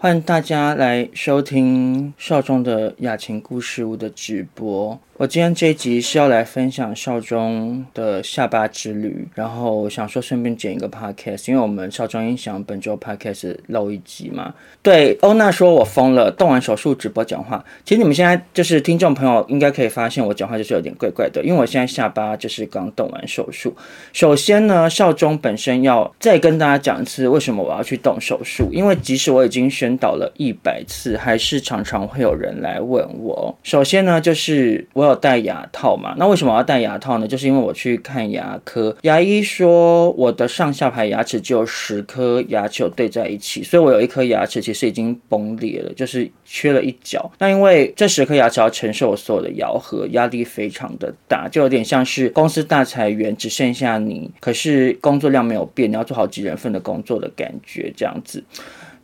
欢迎大家来收听少中的雅琴故事屋的直播。我今天这一集是要来分享少中的下巴之旅，然后想说顺便剪一个 podcast，因为我们少中音响本周 podcast 漏一集嘛。对，欧娜说我疯了，动完手术直播讲话。其实你们现在就是听众朋友应该可以发现我讲话就是有点怪怪的，因为我现在下巴就是刚动完手术。首先呢，少中本身要再跟大家讲一次为什么我要去动手术，因为即使我已经选导了一百次，还是常常会有人来问我。首先呢，就是我。有戴牙套嘛？那为什么我要戴牙套呢？就是因为我去看牙科，牙医说我的上下排牙齿只有十颗牙齿对在一起，所以我有一颗牙齿其实已经崩裂了，就是缺了一角。那因为这十颗牙齿要承受我所有的咬合，压力非常的大，就有点像是公司大裁员，只剩下你，可是工作量没有变，你要做好几人份的工作的感觉，这样子。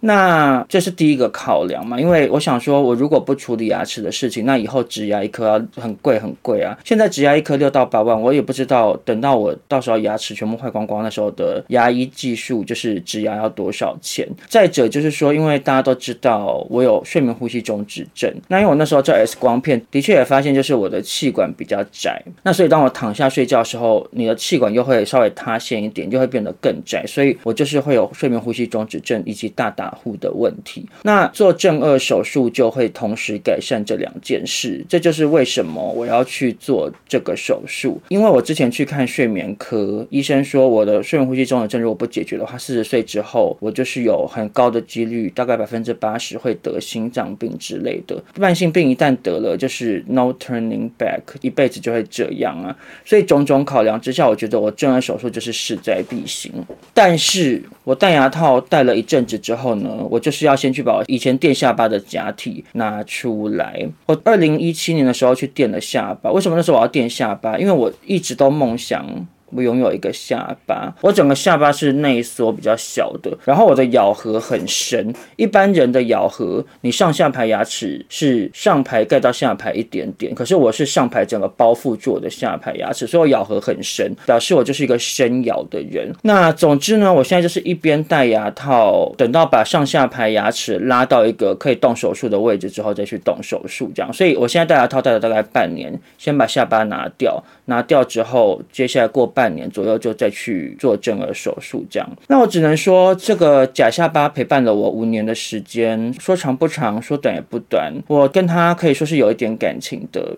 那这是第一个考量嘛，因为我想说，我如果不处理牙齿的事情，那以后植牙一颗要很贵很贵啊。现在植牙一颗六到八万，我也不知道等到我到时候牙齿全部坏光光，的时候的牙医技术就是植牙要多少钱。再者就是说，因为大家都知道我有睡眠呼吸中止症，那因为我那时候照 X 光片，的确也发现就是我的气管比较窄，那所以当我躺下睡觉的时候，你的气管又会稍微塌陷一点，就会变得更窄，所以我就是会有睡眠呼吸中止症以及大大护的问题，那做正颚手术就会同时改善这两件事，这就是为什么我要去做这个手术。因为我之前去看睡眠科，医生说我的睡眠呼吸中止症如果不解决的话，四十岁之后我就是有很高的几率，大概百分之八十会得心脏病之类的慢性病。一旦得了，就是 no turning back，一辈子就会这样啊。所以种种考量之下，我觉得我正顎手术就是势在必行。但是我戴牙套戴了一阵子之后呢，我就是要先去把我以前垫下巴的假体拿出来。我二零一七年的时候去垫了下巴，为什么那时候我要垫下巴？因为我一直都梦想。我拥有一个下巴，我整个下巴是内缩比较小的，然后我的咬合很深。一般人的咬合，你上下排牙齿是上排盖到下排一点点，可是我是上排整个包覆住我的下排牙齿，所以我咬合很深，表示我就是一个深咬的人。那总之呢，我现在就是一边戴牙套，等到把上下排牙齿拉到一个可以动手术的位置之后再去动手术，这样。所以我现在戴牙套戴了大概半年，先把下巴拿掉，拿掉之后，接下来过半。年左右就再去做正颌手术，这样。那我只能说，这个假下巴陪伴了我五年的时间，说长不长，说短也不短。我跟他可以说是有一点感情的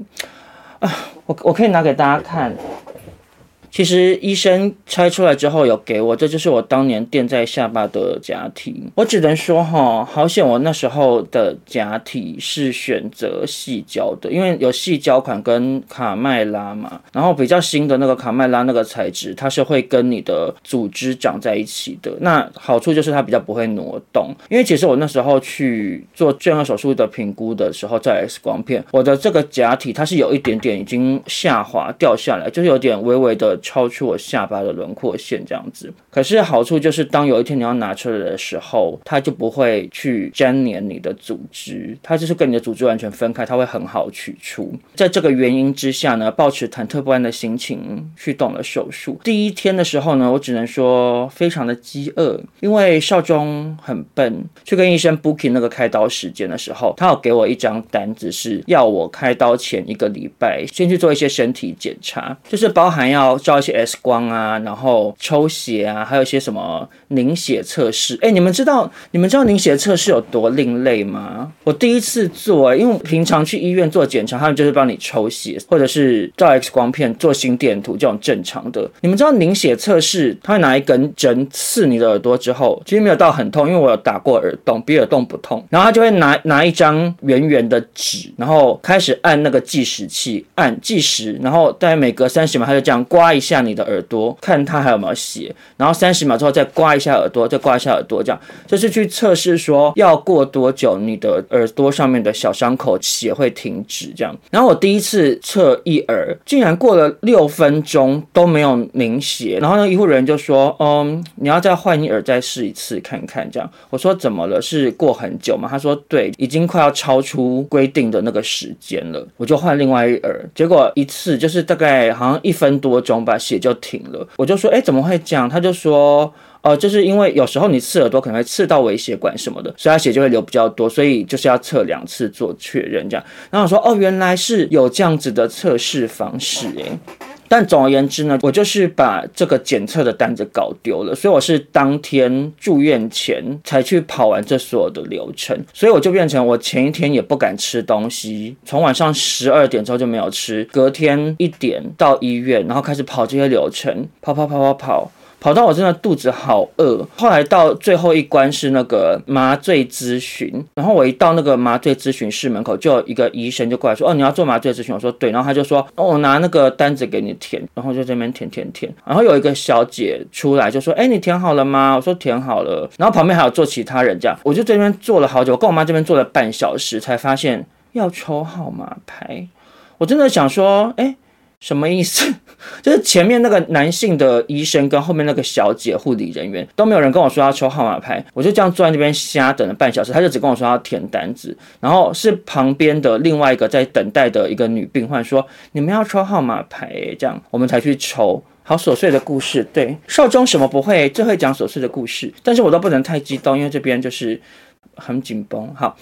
啊，我我可以拿给大家看。其实医生拆出来之后有给我，这就是我当年垫在下巴的假体。我只能说哈，好险我那时候的假体是选择细胶的，因为有细胶款跟卡麦拉嘛。然后比较新的那个卡麦拉那个材质，它是会跟你的组织长在一起的。那好处就是它比较不会挪动。因为其实我那时候去做正顎手术的评估的时候，在 X 光片，我的这个假体它是有一点点已经下滑掉下来，就是有点微微的。超出我下巴的轮廓线这样子，可是好处就是，当有一天你要拿出来的时候，它就不会去粘连你的组织，它就是跟你的组织完全分开，它会很好取出。在这个原因之下呢，抱持忐忑不安的心情去动了手术。第一天的时候呢，我只能说非常的饥饿，因为少中很笨，去跟医生 booking 那个开刀时间的时候，他有给我一张单子，是要我开刀前一个礼拜先去做一些身体检查，就是包含要照。一些 X 光啊，然后抽血啊，还有一些什么凝血测试。哎，你们知道你们知道凝血测试有多另类吗？我第一次做，因为平常去医院做检查，他们就是帮你抽血，或者是照 X 光片、做心电图这种正常的。你们知道凝血测试，他会拿一根针刺你的耳朵之后，其实没有到很痛，因为我有打过耳洞，比耳洞不痛。然后他就会拿拿一张圆圆的纸，然后开始按那个计时器，按计时，然后大概每隔三十秒，他就这样刮一下。你的耳朵，看它还有没有血，然后三十秒之后再刮一下耳朵，再刮一下耳朵，这样就是去测试说要过多久你的耳朵上面的小伤口血会停止这样。然后我第一次测一耳，竟然过了六分钟都没有凝血，然后呢医护人员就说，嗯，你要再换一耳再试一次看看这样。我说怎么了？是过很久吗？他说对，已经快要超出规定的那个时间了。我就换另外一耳，结果一次就是大概好像一分多钟把。血就停了，我就说，哎，怎么会这样？他就说。呃，就是因为有时候你刺耳朵可能会刺到微血管什么的，所以他血就会流比较多，所以就是要测两次做确认这样。然后我说哦，原来是有这样子的测试方式诶。但总而言之呢，我就是把这个检测的单子搞丢了，所以我是当天住院前才去跑完这所有的流程，所以我就变成我前一天也不敢吃东西，从晚上十二点之后就没有吃，隔天一点到医院，然后开始跑这些流程，跑跑跑跑跑。跑到我真的肚子好饿，后来到最后一关是那个麻醉咨询，然后我一到那个麻醉咨询室门口，就有一个医生就过来说：“哦，你要做麻醉咨询？”我说：“对。”然后他就说：“哦，我拿那个单子给你填。”然后就这边填填填。然后有一个小姐出来就说：“哎，你填好了吗？”我说：“填好了。”然后旁边还有坐其他人，这样我就这边坐了好久，我跟我妈这边坐了半小时，才发现要抽号码牌。我真的想说，哎。什么意思？就是前面那个男性的医生跟后面那个小姐护理人员都没有人跟我说要抽号码牌，我就这样坐在那边瞎等了半小时，他就只跟我说要填单子，然后是旁边的另外一个在等待的一个女病患说，你们要抽号码牌，这样我们才去抽。好琐碎的故事，对，少中什么不会，最会讲琐碎的故事，但是我都不能太激动，因为这边就是很紧绷。好，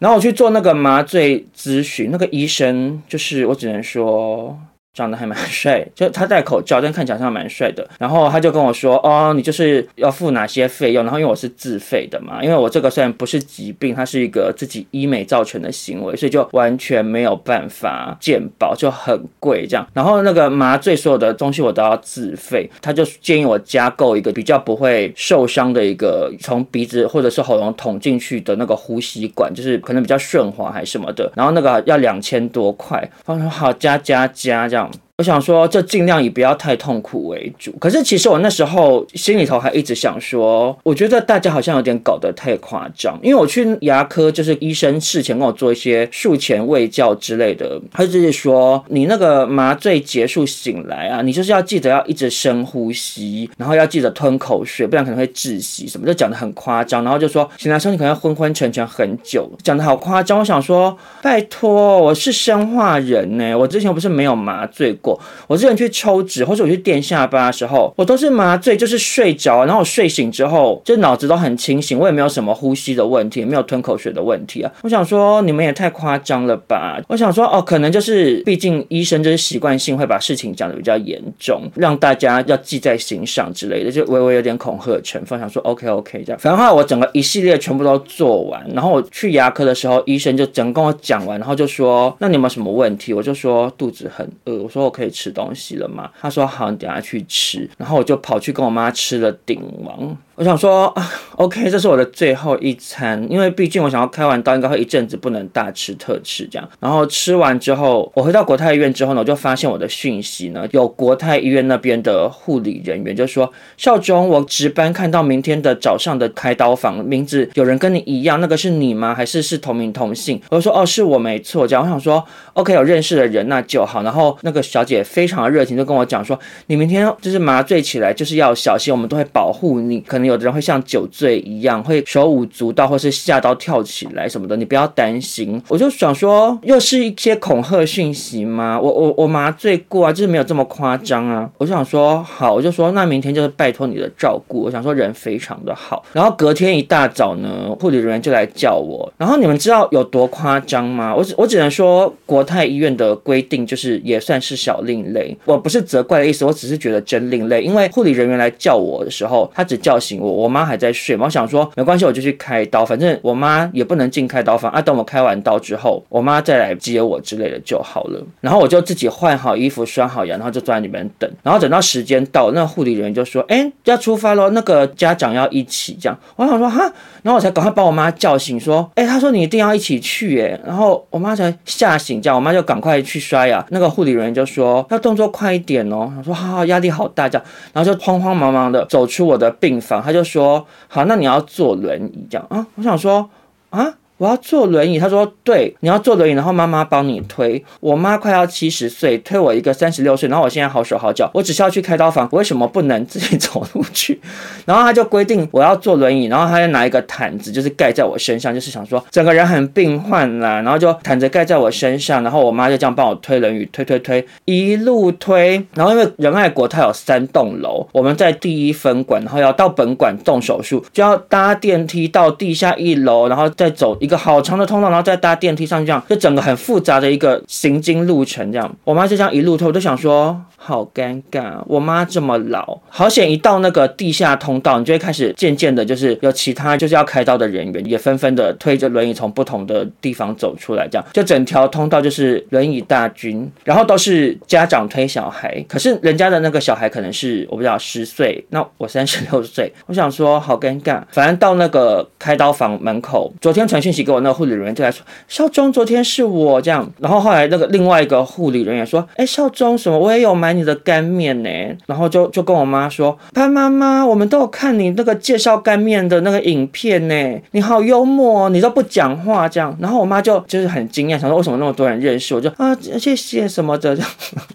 然后我去做那个麻醉咨询，那个医生就是我只能说。长得还蛮帅，就他戴口罩，但看起来像蛮帅的。然后他就跟我说：“哦，你就是要付哪些费用？”然后因为我是自费的嘛，因为我这个虽然不是疾病，它是一个自己医美造成的行为，所以就完全没有办法健保，就很贵这样。然后那个麻醉所有的东西我都要自费，他就建议我加购一个比较不会受伤的一个从鼻子或者是喉咙捅进去的那个呼吸管，就是可能比较顺滑还是什么的。然后那个要两千多块，我说好，加加加这样。Não, 我想说，就尽量以不要太痛苦为主。可是其实我那时候心里头还一直想说，我觉得大家好像有点搞得太夸张。因为我去牙科，就是医生事前跟我做一些术前卫教之类的，他就是说，你那个麻醉结束醒来啊，你就是要记得要一直深呼吸，然后要记得吞口水，不然可能会窒息什么，就讲得很夸张。然后就说醒来时候你可能要昏昏沉沉很久，讲得好夸张。我想说，拜托，我是生化人呢，我之前不是没有麻醉过。我之前去抽脂，或者我去垫下巴的时候，我都是麻醉，就是睡着，然后我睡醒之后，就脑子都很清醒，我也没有什么呼吸的问题，也没有吞口水的问题啊。我想说，你们也太夸张了吧？我想说，哦，可能就是，毕竟医生就是习惯性会把事情讲得比较严重，让大家要记在心上之类的，就微微有点恐吓成分。想说，OK OK 这样。反正后我整个一系列全部都做完，然后我去牙科的时候，医生就整个跟我讲完，然后就说，那你有没有什么问题？我就说肚子很饿，我说我可以吃东西了吗？他说好，你等下去吃。然后我就跑去跟我妈吃了鼎王。我想说啊，OK，这是我的最后一餐，因为毕竟我想要开完刀，应该会一阵子不能大吃特吃这样。然后吃完之后，我回到国泰医院之后呢，我就发现我的讯息呢，有国泰医院那边的护理人员就说：“少中，我值班看到明天的早上的开刀房名字有人跟你一样，那个是你吗？还是是同名同姓？”我就说：“哦，是我没错。”这样我想说：“OK，有认识的人那就好。”然后那个小姐非常热情，就跟我讲说：“你明天就是麻醉起来就是要小心，我们都会保护你，可能。”有的人会像酒醉一样，会手舞足蹈，或是吓到跳起来什么的，你不要担心。我就想说，又是一些恐吓讯息吗？我我我麻醉过啊，就是没有这么夸张啊。我就想说，好，我就说那明天就是拜托你的照顾。我想说人非常的好。然后隔天一大早呢，护理人员就来叫我。然后你们知道有多夸张吗？我只我只能说，国泰医院的规定就是也算是小另类。我不是责怪的意思，我只是觉得真另类。因为护理人员来叫我的时候，他只叫醒。我我妈还在睡嘛，我想说没关系，我就去开刀，反正我妈也不能进开刀房啊。等我开完刀之后，我妈再来接我之类的就好了。然后我就自己换好衣服，刷好牙，然后就坐在里面等。然后等到时间到，那护理人员就说：“哎，要出发喽，那个家长要一起这样。”我想说哈，然后我才赶快把我妈叫醒，说：“哎，他说你一定要一起去。”哎，然后我妈才吓醒，这样我妈就赶快去刷牙。那个护理人员就说：“要动作快一点哦。”他说：“好，压力好大。”这样，然后就慌慌忙忙的走出我的病房。他就说：“好，那你要坐轮椅这样啊？”我想说：“啊，我要坐轮椅。他说对，你要坐轮椅，然后妈妈帮你推。我妈快要七十岁，推我一个三十六岁，然后我现在好手好脚，我只需要去开刀房，我为什么不能自己走路去？然后他就规定我要坐轮椅，然后他就拿一个毯子，就是盖在我身上，就是想说整个人很病患啦，然后就毯子盖在我身上，然后我妈就这样帮我推轮椅，推推推，一路推。然后因为仁爱国它有三栋楼，我们在第一分馆，然后要到本馆动手术，就要搭电梯到地下一楼，然后再走一个好长的通道，然后再搭电梯上去，这样就整个很复杂的一个行经路程。这样，我妈就这样一路透，我都想说好尴尬，我妈这么老，好险一到那个地下通道，你就会开始渐渐的，就是有其他就是要开刀的人员也纷纷的推着轮椅从不同的地方走出来，这样就整条通道就是轮椅大军，然后都是家长推小孩，可是人家的那个小孩可能是我不知道十岁，那我三十六岁，我想说好尴尬，反正到那个开刀房门口，昨天传讯息给我那个护理人员就来说，少忠昨天是我这样，然后后来那个另外一个护理人员说，哎，少忠什么我也有买你的干面呢，然后就就跟我妈说，潘妈妈，我们都有看你那个介绍干面的那个影片呢，你好幽默哦，你都不讲话这样，然后我妈就就是很惊讶，想说为什么那么多人认识我，就啊谢谢什么的。这样，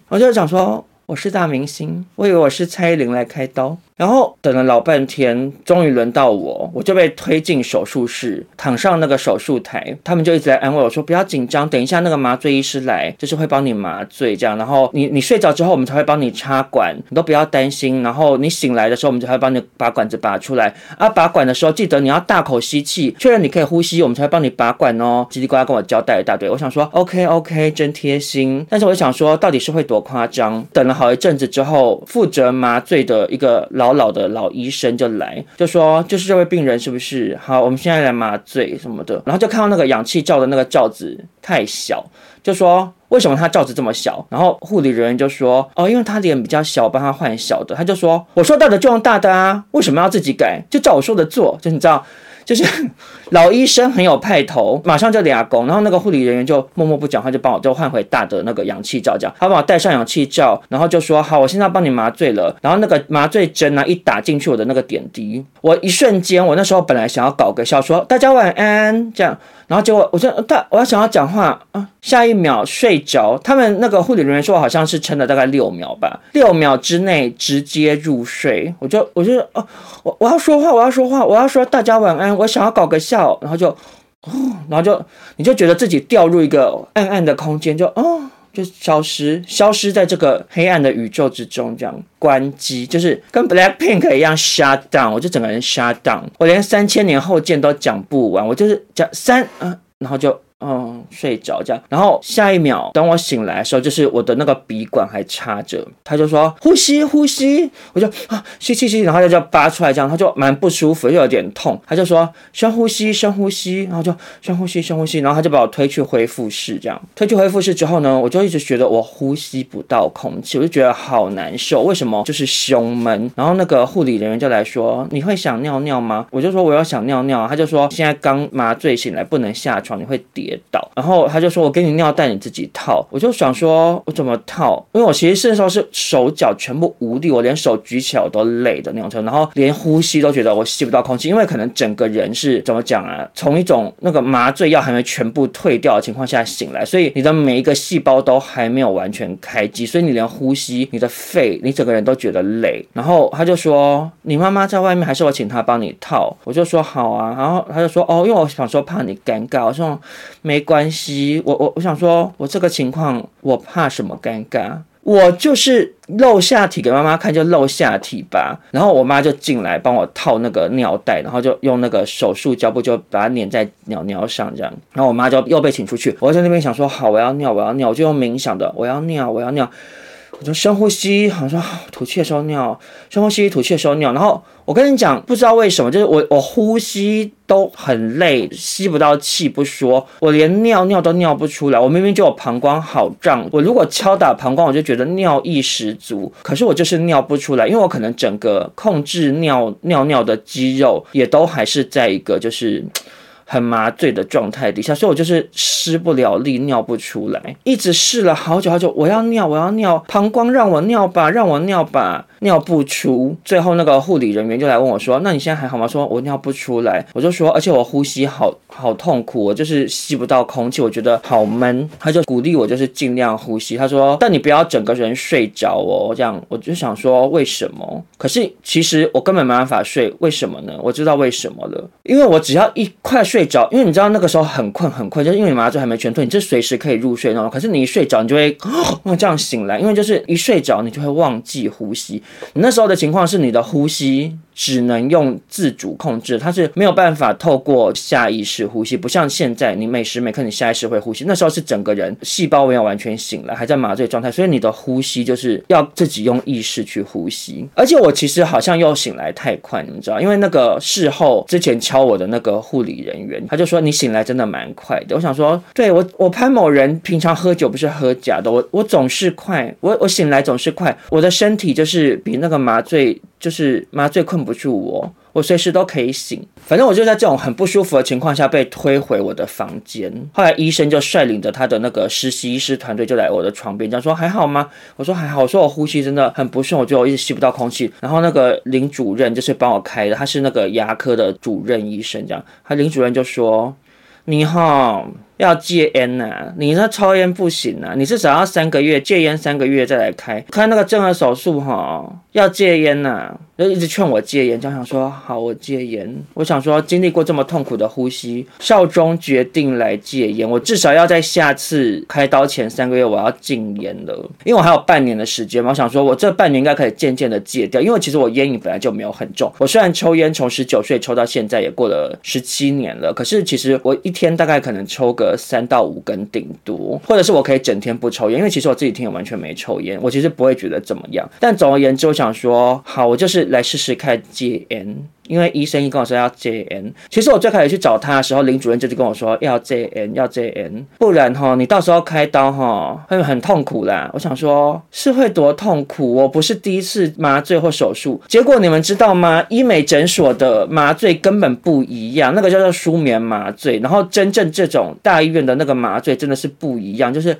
我就想说我是大明星，我以为我是蔡依林来开刀。然后等了老半天，终于轮到我，我就被推进手术室，躺上那个手术台。他们就一直在安慰我说：“不要紧张，等一下那个麻醉医师来，就是会帮你麻醉这样。然后你你睡着之后，我们才会帮你插管，你都不要担心。然后你醒来的时候，我们才会帮你把管子拔出来。啊，拔管的时候记得你要大口吸气，确认你可以呼吸，我们才会帮你拔管哦。”叽里呱啦跟我交代一大堆，我想说 OK OK，真贴心。但是我想说，到底是会多夸张？等了好一阵子之后，负责麻醉的一个老。老的老医生就来，就说就是这位病人是不是好？我们现在来麻醉什么的，然后就看到那个氧气罩的那个罩子太小，就说为什么他罩子这么小？然后护理人员就说哦，因为他脸比较小，帮他换小的。他就说我说大的就用大的啊，为什么要自己改？就照我说的做，就你知道。就是 老医生很有派头，马上就俩工，然后那个护理人员就默默不讲话，就帮我就换回大的那个氧气罩，这样他帮我戴上氧气罩，然后就说好，我现在帮你麻醉了。然后那个麻醉针呢、一打进去我的那个点滴，我一瞬间，我那时候本来想要搞个笑说大家晚安这样。然后结果，我就大，我要想要讲话啊，下一秒睡着。他们那个护理人员说，我好像是撑了大概六秒吧，六秒之内直接入睡。我就，我就，哦，我我要说话，我要说话，我要说大家晚安。我想要搞个笑，然后就，哦，然后就，你就觉得自己掉入一个暗暗的空间，就，哦。就消失，消失在这个黑暗的宇宙之中，这样关机，就是跟 Blackpink 一样 shut down，我就整个人 shut down，我连三千年后见都讲不完，我就是讲三，嗯，然后就。嗯，睡着这样，然后下一秒等我醒来的时候，就是我的那个鼻管还插着，他就说呼吸呼吸，我就啊吸吸吸，然后他就拔出来这样，他就蛮不舒服，又有点痛，他就说深呼吸深呼吸，然后就深呼吸深呼吸，然后他就把我推去恢复室这样，推去恢复室之后呢，我就一直觉得我呼吸不到空气，我就觉得好难受，为什么？就是胸闷，然后那个护理人员就来说你会想尿尿吗？我就说我要想尿尿，他就说现在刚麻醉醒来不能下床，你会跌。跌倒，然后他就说：“我给你尿袋，你自己套。”我就想说：“我怎么套？因为我其实那时候是手脚全部无力，我连手举起来我都累的那种程度，然后连呼吸都觉得我吸不到空气，因为可能整个人是怎么讲啊？从一种那个麻醉药还没全部退掉的情况下醒来，所以你的每一个细胞都还没有完全开机，所以你连呼吸、你的肺、你整个人都觉得累。然后他就说：“你妈妈在外面，还是我请她帮你套？”我就说：“好啊。”然后他就说：“哦，因为我想说怕你尴尬。”我说。没关系，我我我想说，我这个情况我怕什么尴尬？我就是露下体给妈妈看，就露下体吧。然后我妈就进来帮我套那个尿袋，然后就用那个手术胶布就把它粘在尿尿上，这样。然后我妈就又被请出去。我在那边想说，好，我要尿，我要尿，我就用冥想的，我要尿，我要尿。我就深呼吸，好像说吐气的时候尿，深呼吸吐气的时候尿。然后我跟你讲，不知道为什么，就是我我呼吸都很累，吸不到气不说，我连尿尿都尿不出来。我明明就有膀胱好胀，我如果敲打膀胱，我就觉得尿意十足。可是我就是尿不出来，因为我可能整个控制尿尿尿的肌肉也都还是在一个就是。很麻醉的状态底下，所以我就是施不了力，尿不出来，一直试了好久好久。我要尿，我要尿，膀胱让我尿吧，让我尿吧。尿不出。最后那个护理人员就来问我说：“那你现在还好吗？”说：“我尿不出来。”我就说：“而且我呼吸好好痛苦，我就是吸不到空气，我觉得好闷。”他就鼓励我就是尽量呼吸。他说：“但你不要整个人睡着哦。”这样我就想说为什么？可是其实我根本没办法睡，为什么呢？我知道为什么了，因为我只要一快睡着，因为你知道那个时候很困很困，就是因为你麻醉还没全退，你这随时可以入睡那种。可是你一睡着，你就会哦这样醒来，因为就是一睡着你就会忘记呼吸。你那时候的情况是你的呼吸。只能用自主控制，它是没有办法透过下意识呼吸，不像现在你每时每刻你下意识会呼吸，那时候是整个人细胞没有完全醒来，还在麻醉状态，所以你的呼吸就是要自己用意识去呼吸。而且我其实好像又醒来太快，你们知道，因为那个事后之前敲我的那个护理人员，他就说你醒来真的蛮快的。我想说，对，我我潘某人平常喝酒不是喝假的，我我总是快，我我醒来总是快，我的身体就是比那个麻醉。就是麻醉困不住我，我随时都可以醒。反正我就在这种很不舒服的情况下被推回我的房间。后来医生就率领着他的那个实习医师团队就来我的床边，讲说还好吗？我说还好。我说我呼吸真的很不顺，我觉得我一直吸不到空气。然后那个林主任就是帮我开的，他是那个牙科的主任医生，这样。他林主任就说：“你好。”要戒烟呐、你那抽烟不行啊，你至少要三个月戒烟三个月再来开。开那个正颌手术哈，要戒烟呐、就一直劝我戒烟，就想说好我戒烟，我想说经历过这么痛苦的呼吸，少中决定来戒烟，我至少要在下次开刀前三个月我要禁烟了，因为我还有半年的时间嘛，我想说我这半年应该可以渐渐的戒掉，因为其实我烟瘾本来就没有很重，我虽然抽烟从十九岁抽到现在也过了十七年了，可是其实我一天大概可能抽个。三到五根顶多，或者是我可以整天不抽烟，因为其实我自己听也完全没抽烟，我其实不会觉得怎么样。但总而言之，我想说，好，我就是来试试看戒烟。因为医生一跟我说要戒烟，其实我最开始去找他的时候，林主任就是跟我说要戒烟，要戒烟，不然哈，你到时候开刀哈会很痛苦啦。我想说，是会多痛苦？我不是第一次麻醉或手术，结果你们知道吗？医美诊所的麻醉根本不一样，那个叫做舒眠麻醉，然后真正这种大医院的那个麻醉真的是不一样，就是。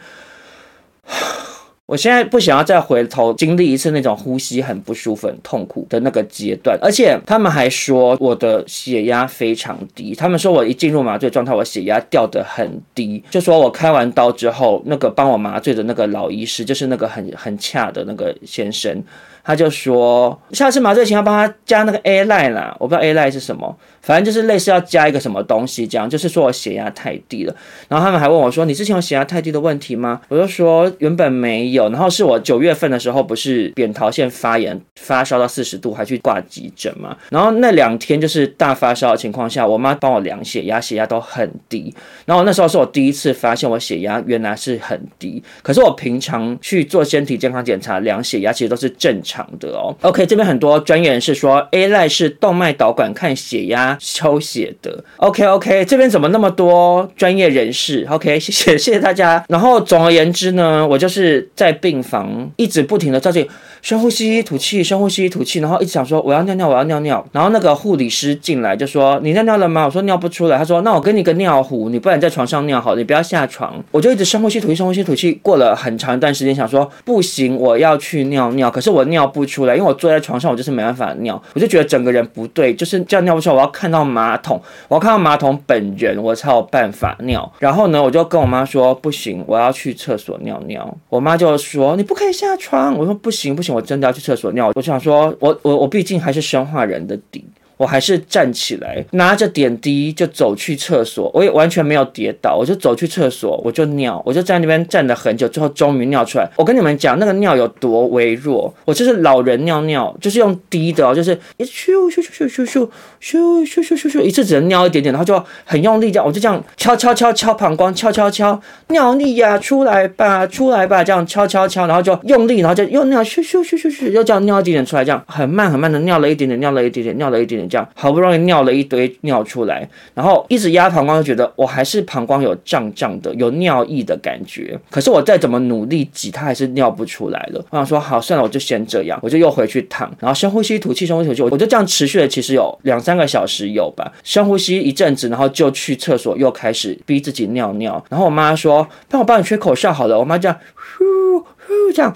我现在不想要再回头经历一次那种呼吸很不舒服、很痛苦的那个阶段，而且他们还说我的血压非常低。他们说我一进入麻醉状态，我血压掉得很低。就说我开完刀之后，那个帮我麻醉的那个老医师，就是那个很很恰的那个先生。他就说，下次麻醉前要帮他加那个 A-line 啦，我不知道 A-line 是什么，反正就是类似要加一个什么东西，这样就是说我血压太低了。然后他们还问我说，你之前有血压太低的问题吗？我就说原本没有，然后是我九月份的时候不是扁桃腺发炎，发烧到四十度，还去挂急诊嘛。然后那两天就是大发烧的情况下，我妈帮我量血压，血压都很低。然后那时候是我第一次发现我血压原来是很低，可是我平常去做身体健康检查量血压其实都是正常。的哦，OK，这边很多专业人士说，A 类是动脉导管看血压抽血的。，OK OK，这边怎么那么多专业人士？OK，谢谢谢谢大家。然后总而言之呢，我就是在病房一直不停的在这深呼吸吐气，深呼吸吐气，然后一直想说我要尿尿，我要尿尿。然后那个护理师进来就说你尿尿了吗？我说尿不出来。他说那我给你个尿壶，你不然在床上尿好，你不要下床。我就一直深呼吸吐气，深呼吸吐气，过了很长一段时间，想说不行，我要去尿尿，可是我尿。不出来，因为我坐在床上，我就是没办法尿，我就觉得整个人不对，就是这样尿不出来。我要看到马桶，我要看到马桶本人，我才有办法尿。然后呢，我就跟我妈说，不行，我要去厕所尿尿。我妈就说，你不可以下床。我说不行不行，我真的要去厕所尿。我想说，我我我毕竟还是生化人的底。我还是站起来，拿着点滴就走去厕所，我也完全没有跌倒，我就走去厕所，我就尿，我就在那边站了很久，最后终于尿出来。我跟你们讲，那个尿有多微弱，我就是老人尿尿，就是用滴的，就是咻咻咻咻咻咻咻咻咻咻咻，一次只能尿一点点，然后就很用力这样，我就这样敲敲敲敲膀胱，敲敲敲，尿力呀，出来吧，出来吧，这样敲敲敲，然后就用力，然后就又尿咻咻咻咻咻，又这样尿一点点出来，这样很慢很慢的尿了一点点，尿了一点点，尿了一点点。这样好不容易尿了一堆尿出来，然后一直压膀胱，就觉得我还是膀胱有胀胀的，有尿意的感觉。可是我再怎么努力挤，它还是尿不出来了。我想说好，算了，我就先这样，我就又回去躺，然后深呼吸吐气，深呼吸吐气，我就这样持续了，其实有两三个小时有吧。深呼吸一阵子，然后就去厕所，又开始逼自己尿尿。然后我妈说：“帮我帮你吹口哨好了。”我妈这样呼呼这样。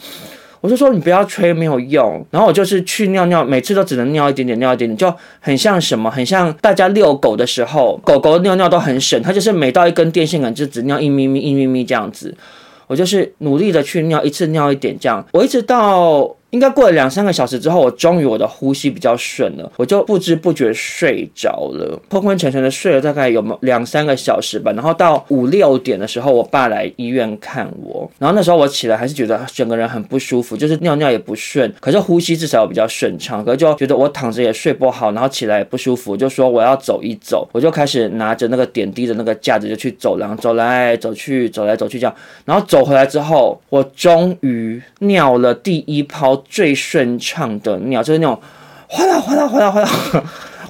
我就说你不要吹，没有用。然后我就是去尿尿，每次都只能尿一点点，尿一点点，就很像什么，很像大家遛狗的时候，狗狗尿尿都很省，它就是每到一根电线杆就只尿一咪咪一咪咪这样子。我就是努力的去尿，一次尿一点这样，我一直到。应该过了两三个小时之后，我终于我的呼吸比较顺了，我就不知不觉睡着了，昏昏沉沉的睡了大概有两三个小时吧。然后到五六点的时候，我爸来医院看我，然后那时候我起来还是觉得整个人很不舒服，就是尿尿也不顺，可是呼吸至少比较顺畅。可是就觉得我躺着也睡不好，然后起来也不舒服，就说我要走一走，我就开始拿着那个点滴的那个架子就去走廊，走来走去，走来走去这样。然后走回来之后，我终于尿了第一泡。最顺畅的尿就是那种哗啦哗啦哗啦哗啦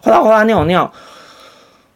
哗啦哗啦那种尿。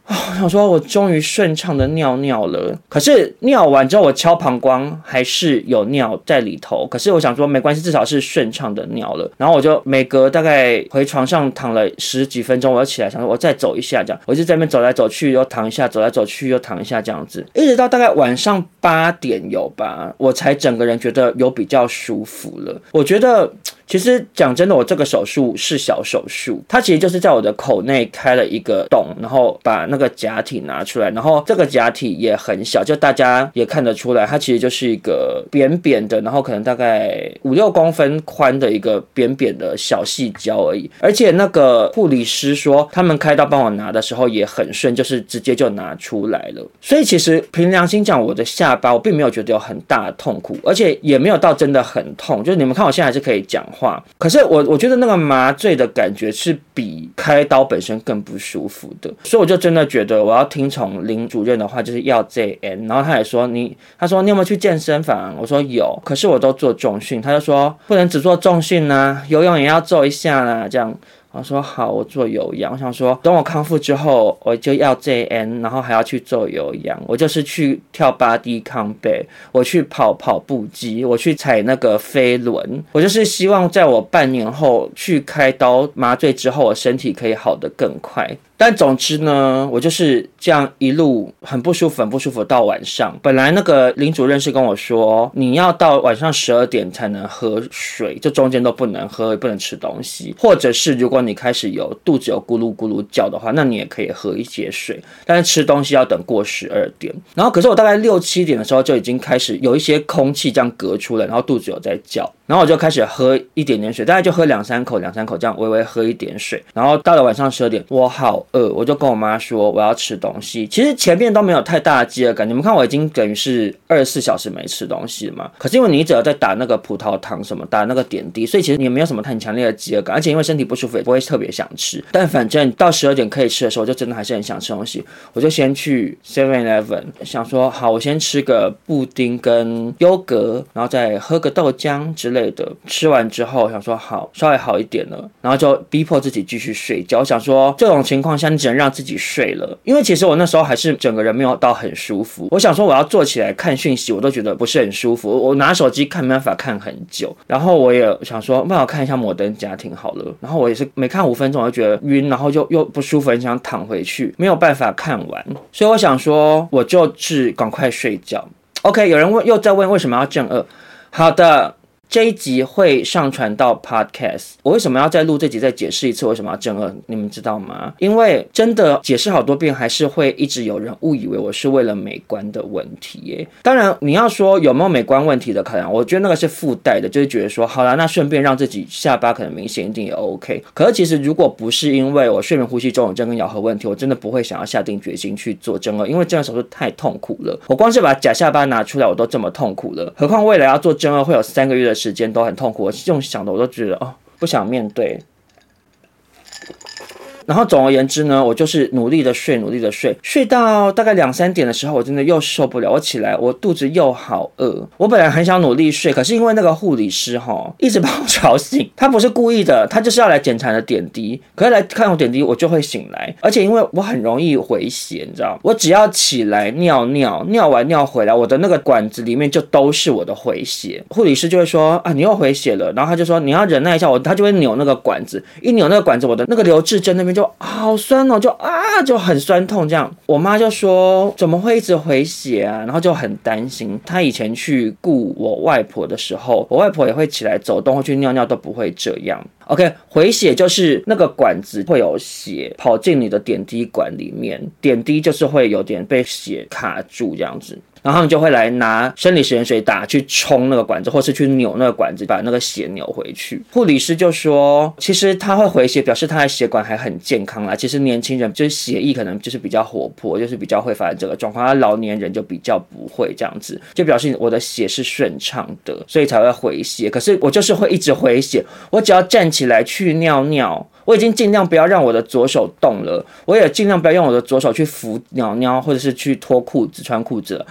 我想说，我终于顺畅的尿尿了。可是尿完之后，我敲膀胱还是有尿在里头。可是我想说，没关系，至少是顺畅的尿了。然后我就每隔大概回床上躺了十几分钟，我就起来，想说我再走一下，这样。我就在那边走来走去，又躺一下，走来走去又躺一下，这样子，一直到大概晚上八点有吧，我才整个人觉得有比较舒服了。我觉得。其实讲真的，我这个手术是小手术，它其实就是在我的口内开了一个洞，然后把那个假体拿出来，然后这个假体也很小，就大家也看得出来，它其实就是一个扁扁的，然后可能大概五六公分宽的一个扁扁的小细胶而已。而且那个护理师说，他们开刀帮我拿的时候也很顺，就是直接就拿出来了。所以其实凭良心讲，我的下巴我并没有觉得有很大的痛苦，而且也没有到真的很痛，就是你们看我现在还是可以讲。话可是我我觉得那个麻醉的感觉是比开刀本身更不舒服的，所以我就真的觉得我要听从林主任的话，就是要 JN。然后他也说你，他说你有没有去健身房？我说有，可是我都做重训。他就说不能只做重训呢，游泳也要做一下啦，这样。我说好，我做有氧。我想说，等我康复之后，我就要 JN，然后还要去做有氧。我就是去跳八 D 康贝，我去跑跑步机，我去踩那个飞轮。我就是希望在我半年后去开刀麻醉之后，我身体可以好得更快。但总之呢，我就是这样一路很不舒服，很不舒服到晚上。本来那个林主任是跟我说，你要到晚上十二点才能喝水，这中间都不能喝，也不能吃东西。或者是如果你开始有肚子有咕噜咕噜叫的话，那你也可以喝一些水。但是吃东西要等过十二点。然后可是我大概六七点的时候就已经开始有一些空气这样隔出来，然后肚子有在叫。然后我就开始喝一点点水，大概就喝两三口，两三口这样微微喝一点水。然后到了晚上十二点，我好饿，我就跟我妈说我要吃东西。其实前面都没有太大的饥饿感，你们看我已经等于是二十四小时没吃东西了嘛。可是因为你只要在打那个葡萄糖什么，打那个点滴，所以其实你没有什么很强烈的饥饿感，而且因为身体不舒服也不会特别想吃。但反正到十二点可以吃的时候，就真的还是很想吃东西，我就先去 Seven Eleven 想说好，我先吃个布丁跟优格，然后再喝个豆浆之类的。吃完之后，想说好，稍微好一点了，然后就逼迫自己继续睡觉。想说这种情况下，你只能让自己睡了，因为其实我那时候还是整个人没有到很舒服。我想说我要坐起来看讯息，我都觉得不是很舒服。我拿手机看没办法看很久，然后我也想说，那我看一下《摩登家庭》好了。然后我也是每看五分钟，我就觉得晕，然后就又不舒服，很想躺回去，没有办法看完。所以我想说，我就是赶快睡觉。OK，有人问，又在问为什么要正二？好的。这一集会上传到 Podcast。我为什么要再录这集，再解释一次为什么要正顎？你们知道吗？因为真的解释好多遍，还是会一直有人误以为我是为了美观的问题耶。当然，你要说有没有美观问题的考量，我觉得那个是附带的，就是觉得说，好啦，那顺便让自己下巴可能明显一点也 OK。可是其实如果不是因为我睡眠呼吸综合症跟咬合问题，我真的不会想要下定决心去做正顎，因为正顎手术太痛苦了。我光是把假下巴拿出来，我都这么痛苦了，何况未来要做正顎会有三个月的。时间都很痛苦，我这种想的我都觉得哦，不想面对。然后总而言之呢，我就是努力的睡，努力的睡，睡到大概两三点的时候，我真的又受不了。我起来，我肚子又好饿。我本来很想努力睡，可是因为那个护理师哈一直把我吵醒，他不是故意的，他就是要来检查的点滴。可是来看我点滴，我就会醒来，而且因为我很容易回血，你知道，我只要起来尿尿，尿完尿回来，我的那个管子里面就都是我的回血。护理师就会说啊，你又回血了，然后他就说你要忍耐一下，我他就会扭那个管子，一扭那个管子，我的那个留置针那边。就好酸哦，就啊就很酸痛这样。我妈就说怎么会一直回血啊？然后就很担心。她以前去顾我外婆的时候，我外婆也会起来走动或去尿尿都不会这样。OK，回血就是那个管子会有血跑进你的点滴管里面，点滴就是会有点被血卡住这样子。然后他们就会来拿生理食盐水打去冲那个管子，或是去扭那个管子，把那个血扭回去。护理师就说，其实他会回血，表示他的血管还很健康啦。其实年轻人就是血液可能就是比较活泼，就是比较会发生这个状况。他老年人就比较不会这样子，就表示我的血是顺畅的，所以才会回血。可是我就是会一直回血，我只要站起来去尿尿，我已经尽量不要让我的左手动了，我也尽量不要用我的左手去扶鸟鸟，或者是去脱裤子、穿裤子了。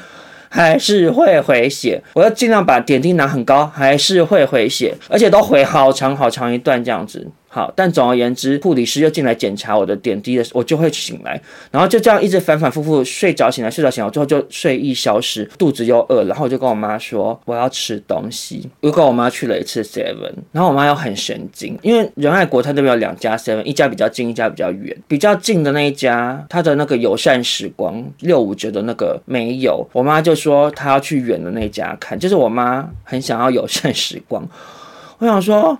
还是会回血，我要尽量把点滴拿很高，还是会回血，而且都回好长好长一段这样子。好，但总而言之，护理师又进来检查我的点滴的时候，我就会醒来，然后就这样一直反反复复睡着醒来，睡着醒来，最后就睡意消失，肚子又饿，然后我就跟我妈说我要吃东西。又跟我妈去了一次 Seven，然后我妈又很神经，因为仁爱国它那边有两家 Seven，一家比较近，一家比较远。比较近的那一家，它的那个友善时光六五折的那个没有，我妈就说她要去远的那家看，就是我妈很想要友善时光，我想说。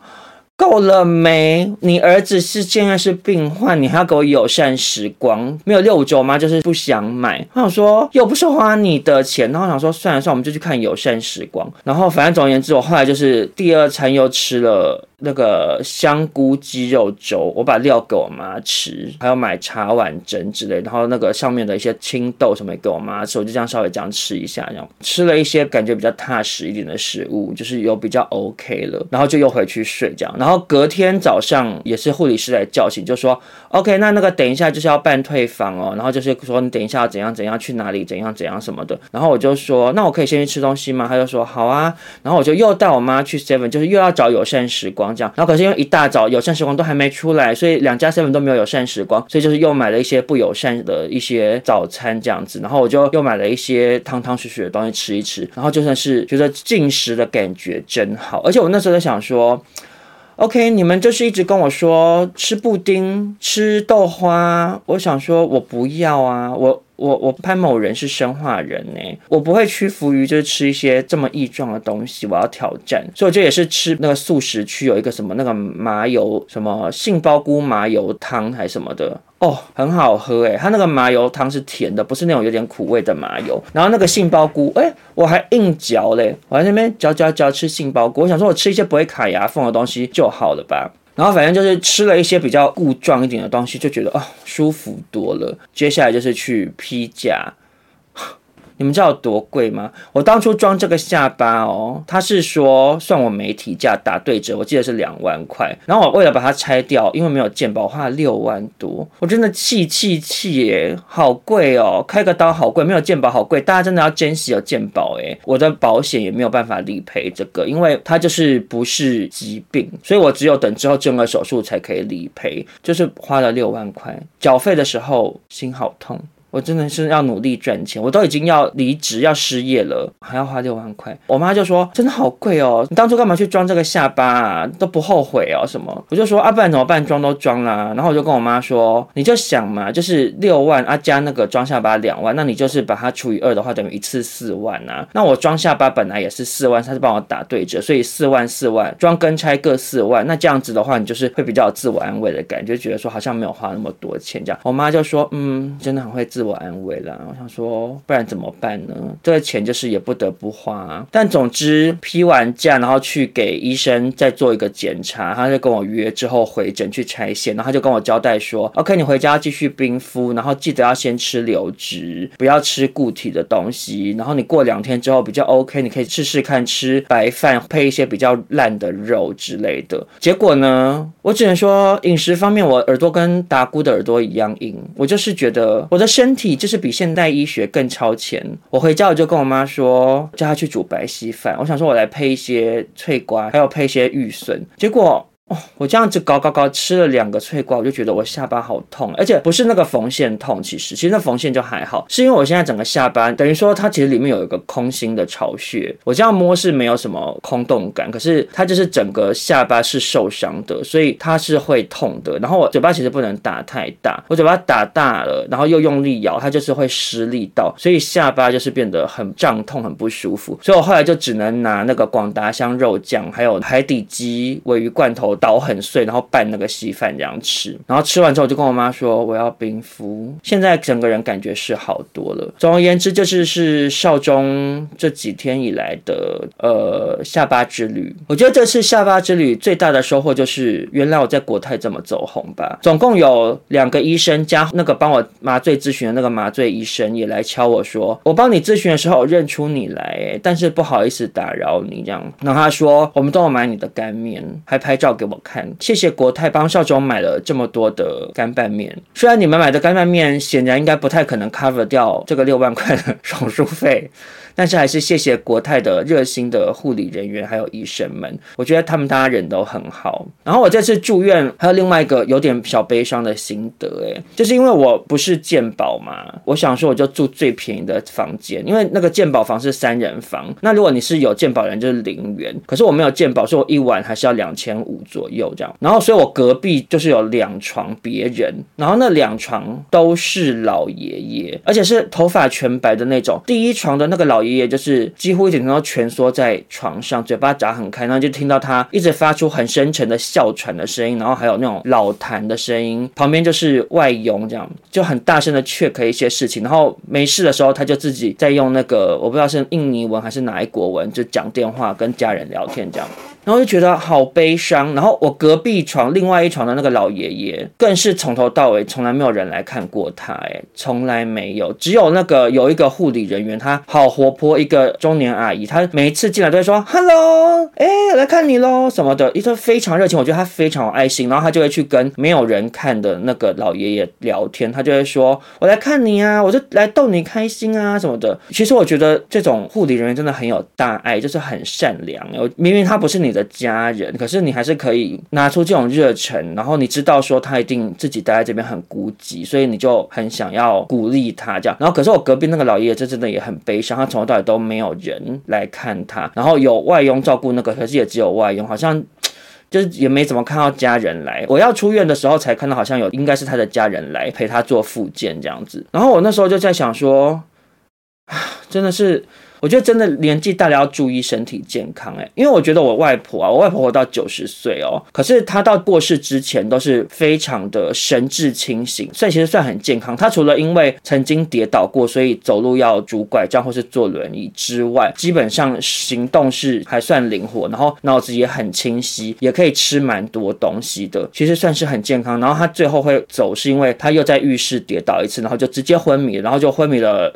够了没？你儿子是现在是病患，你还要给我友善时光？没有六五折吗？就是不想买。我想说又不是花你的钱，然后我想说算了算了，我们就去看友善时光。然后反正总而言之，我后来就是第二餐又吃了。那个香菇鸡肉粥，我把料给我妈吃，还有买茶碗蒸之类，然后那个上面的一些青豆什么也给我妈吃，我就这样稍微这样吃一下，然后吃了一些感觉比较踏实一点的食物，就是有比较 OK 了，然后就又回去睡这样，然后然后隔天早上也是护理师来叫醒，就说 OK，那那个等一下就是要办退房哦，然后就是说你等一下要怎样怎样去哪里怎样怎样什么的，然后我就说那我可以先去吃东西吗？他就说好啊，然后我就又带我妈去 Seven，就是又要找友善时光。这样，然后可是因为一大早友善时光都还没出来，所以两家 seven 都没有友善时光，所以就是又买了一些不友善的一些早餐这样子，然后我就又买了一些汤汤水水的东西吃一吃，然后就算是觉得进食的感觉真好，而且我那时候在想说，OK，你们就是一直跟我说吃布丁、吃豆花，我想说我不要啊，我。我我潘某人是生化人呢，我不会屈服于就是吃一些这么异状的东西，我要挑战，所以这也是吃那个素食区有一个什么那个麻油什么杏鲍菇麻油汤还什么的哦，很好喝诶，它那个麻油汤是甜的，不是那种有点苦味的麻油，然后那个杏鲍菇诶，我还硬嚼嘞，我在那边嚼嚼嚼吃杏鲍菇，我想说我吃一些不会卡牙缝的东西就好了吧。然后反正就是吃了一些比较固状一点的东西，就觉得、哦、舒服多了。接下来就是去披甲。你们知道有多贵吗？我当初装这个下巴哦，他是说算我媒体价打对折，我记得是两万块。然后我为了把它拆掉，因为没有健保，花了六万多。我真的气气气耶，好贵哦！开个刀好贵，没有健保好贵。大家真的要珍惜有健保诶，我的保险也没有办法理赔这个，因为它就是不是疾病，所以我只有等之后正颌手术才可以理赔。就是花了六万块，缴费的时候心好痛。我真的是要努力赚钱，我都已经要离职要失业了，还要花六万块。我妈就说：“真的好贵哦，你当初干嘛去装这个下巴啊？都不后悔哦什么？”我就说：“啊，不然怎么办？装都装啦。”然后我就跟我妈说：“你就想嘛，就是六万啊加那个装下巴两万，那你就是把它除以二的话，等于一次四万啊。那我装下巴本来也是四万，他是帮我打对折，所以四万四万装跟拆各四万。那这样子的话，你就是会比较有自我安慰的感觉，觉得说好像没有花那么多钱这样。我妈就说：“嗯，真的很会。”自我安慰了，我想说，不然怎么办呢？这个钱就是也不得不花。但总之批完假，然后去给医生再做一个检查，他就跟我约之后回诊去拆线，然后他就跟我交代说，OK，你回家继续冰敷，然后记得要先吃流质，不要吃固体的东西。然后你过两天之后比较 OK，你可以试试看吃白饭配一些比较烂的肉之类的。结果呢，我只能说饮食方面，我耳朵跟达姑的耳朵一样硬，我就是觉得我的身。身体就是比现代医学更超前。我回家我就跟我妈说，叫她去煮白稀饭。我想说，我来配一些脆瓜，还有配一些玉笋。结果哦，我这样子搞搞搞吃了两个脆瓜，我就觉得我下巴好痛，而且不是那个缝线痛，其实其实那缝线就还好，是因为我现在整个下巴等于说它其实里面有一个空心的巢穴，我这样摸是没有什么空洞感，可是它就是整个下巴是受伤的，所以它是会痛的。然后我嘴巴其实不能打太大，我嘴巴打大了，然后又用力咬，它就是会失力到，所以下巴就是变得很胀痛，很不舒服。所以我后来就只能拿那个广达香肉酱，还有海底鸡鮪鱼罐头。捣很碎，然后拌那个稀饭这样吃，然后吃完之后我就跟我妈说我要冰敷，现在整个人感觉是好多了。总而言之，就是是少中这几天以来的呃下巴之旅。我觉得这次下巴之旅最大的收获就是，原来我在国泰这么走红吧。总共有两个医生加那个帮我麻醉咨询的那个麻醉医生也来敲我说，我帮你咨询的时候认出你来，但是不好意思打扰你这样。然后他说我们都有买你的干面，还拍照给我看，谢谢国泰帮少中买了这么多的干拌面。虽然你们买的干拌面显然应该不太可能 cover 掉这个六万块的手术费。但是还是谢谢国泰的热心的护理人员还有医生们，我觉得他们大家人都很好。然后我这次住院还有另外一个有点小悲伤的心得，哎，就是因为我不是健保嘛，我想说我就住最便宜的房间，因为那个健保房是三人房。那如果你是有健保人就是零元，可是我没有健保，所以我一晚还是要两千五左右这样。然后所以我隔壁就是有两床别人，然后那两床都是老爷爷，而且是头发全白的那种。第一床的那个老爷也。就是几乎一整天都蜷缩在床上，嘴巴张很开，然后就听到他一直发出很深沉的哮喘的声音，然后还有那种老痰的声音。旁边就是外佣，这样就很大声的 check 一些事情。然后没事的时候，他就自己在用那个我不知道是印尼文还是哪一国文，就讲电话跟家人聊天这样。然后就觉得好悲伤。然后我隔壁床另外一床的那个老爷爷，更是从头到尾从来没有人来看过他，哎，从来没有。只有那个有一个护理人员，他好活泼，一个中年阿姨，她每一次进来都会说 “hello”，哎，来看你喽什么的，一直非常热情。我觉得他非常有爱心。然后他就会去跟没有人看的那个老爷爷聊天，他就会说：“我来看你啊，我就来逗你开心啊什么的。”其实我觉得这种护理人员真的很有大爱，就是很善良。明明他不是你的家人，可是你还是可以拿出这种热忱，然后你知道说他一定自己待在这边很孤寂，所以你就很想要鼓励他这样。然后可是我隔壁那个老爷爷，这真的也很悲伤，他从头到尾都没有人来看他，然后有外佣照顾那个，可是也只有外佣，好像 就是也没怎么看到家人来。我要出院的时候才看到，好像有应该是他的家人来陪他做复健这样子。然后我那时候就在想说，真的是。我觉得真的年纪大了要注意身体健康哎，因为我觉得我外婆啊，我外婆活到九十岁哦，可是她到过世之前都是非常的神志清醒，所以其实算很健康。她除了因为曾经跌倒过，所以走路要拄拐杖或是坐轮椅之外，基本上行动是还算灵活，然后脑子也很清晰，也可以吃蛮多东西的，其实算是很健康。然后她最后会走，是因为她又在浴室跌倒一次，然后就直接昏迷，然后就昏迷了。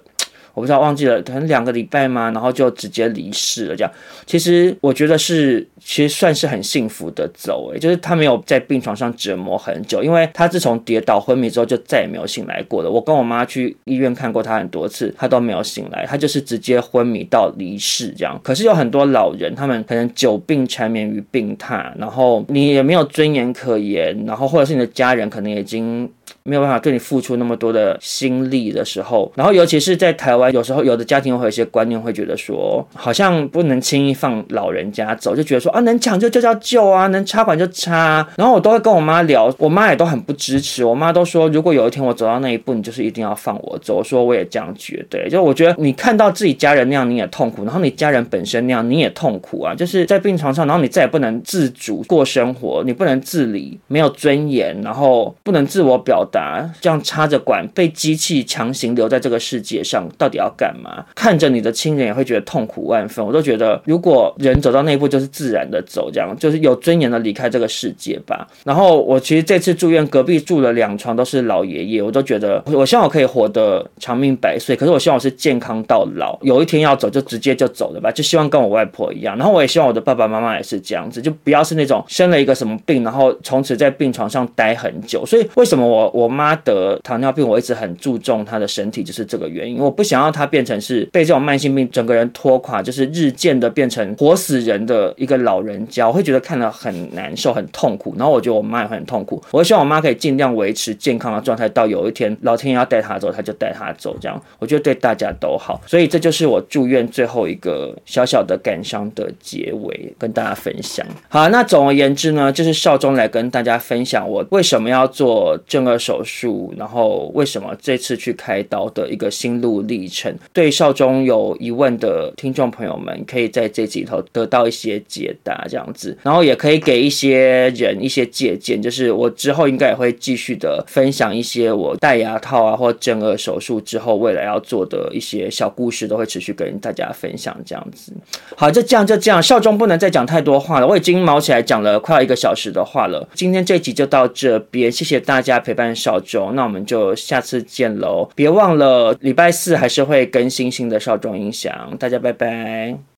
我不知道忘记了，可能两个礼拜嘛，然后就直接离世了。这样，其实我觉得是，其实算是很幸福的走。诶，就是他没有在病床上折磨很久，因为他自从跌倒昏迷之后就再也没有醒来过了。我跟我妈去医院看过他很多次，他都没有醒来，他就是直接昏迷到离世这样。可是有很多老人，他们可能久病缠绵于病榻，然后你也没有尊严可言，然后或者是你的家人可能已经。没有办法对你付出那么多的心力的时候，然后尤其是在台湾，有时候有的家庭会有一些观念，会觉得说，好像不能轻易放老人家走，就觉得说啊，能抢救就叫救啊，能插管就插。然后我都会跟我妈聊，我妈也都很不支持，我妈都说，如果有一天我走到那一步，你就是一定要放我走。我说我也这样觉得，就我觉得你看到自己家人那样你也痛苦，然后你家人本身那样你也痛苦啊，就是在病床上，然后你再也不能自主过生活，你不能自理，没有尊严，然后不能自我表达。这样插着管被机器强行留在这个世界上，到底要干嘛？看着你的亲人也会觉得痛苦万分。我都觉得，如果人走到那一步，就是自然的走，这样就是有尊严的离开这个世界吧。然后我其实这次住院，隔壁住了两床都是老爷爷，我都觉得，我希望我可以活得长命百岁。可是我希望我是健康到老，有一天要走就直接就走了吧，就希望跟我外婆一样。然后我也希望我的爸爸妈妈也是这样子，就不要是那种生了一个什么病，然后从此在病床上待很久。所以为什么我？我妈得糖尿病，我一直很注重她的身体，就是这个原因。我不想要她变成是被这种慢性病整个人拖垮，就是日渐的变成活死人的一个老人家，我会觉得看了很难受、很痛苦。然后我觉得我妈也会很痛苦。我希望我妈可以尽量维持健康的状态，到有一天老天爷要带她走，她就带她走。这样我觉得对大家都好。所以这就是我住院最后一个小小的感伤的结尾，跟大家分享。好，那总而言之呢，就是少中来跟大家分享我为什么要做正手术，然后为什么这次去开刀的一个心路历程。对少中有疑问的听众朋友们，可以在这集里头得到一些解答，这样子，然后也可以给一些人一些借鉴。就是我之后应该也会继续的分享一些我戴牙套啊，或正顎手术之后未来要做的一些小故事，都会持续跟大家分享。这样子，好，就这样，就这样。少中不能再讲太多话了，我已经毛起来讲了快要一个小时的话了。今天这集就到这边，谢谢大家陪伴少中，那我们就下次见喽。别忘了礼拜四还是会更新新的少中音响，大家拜拜。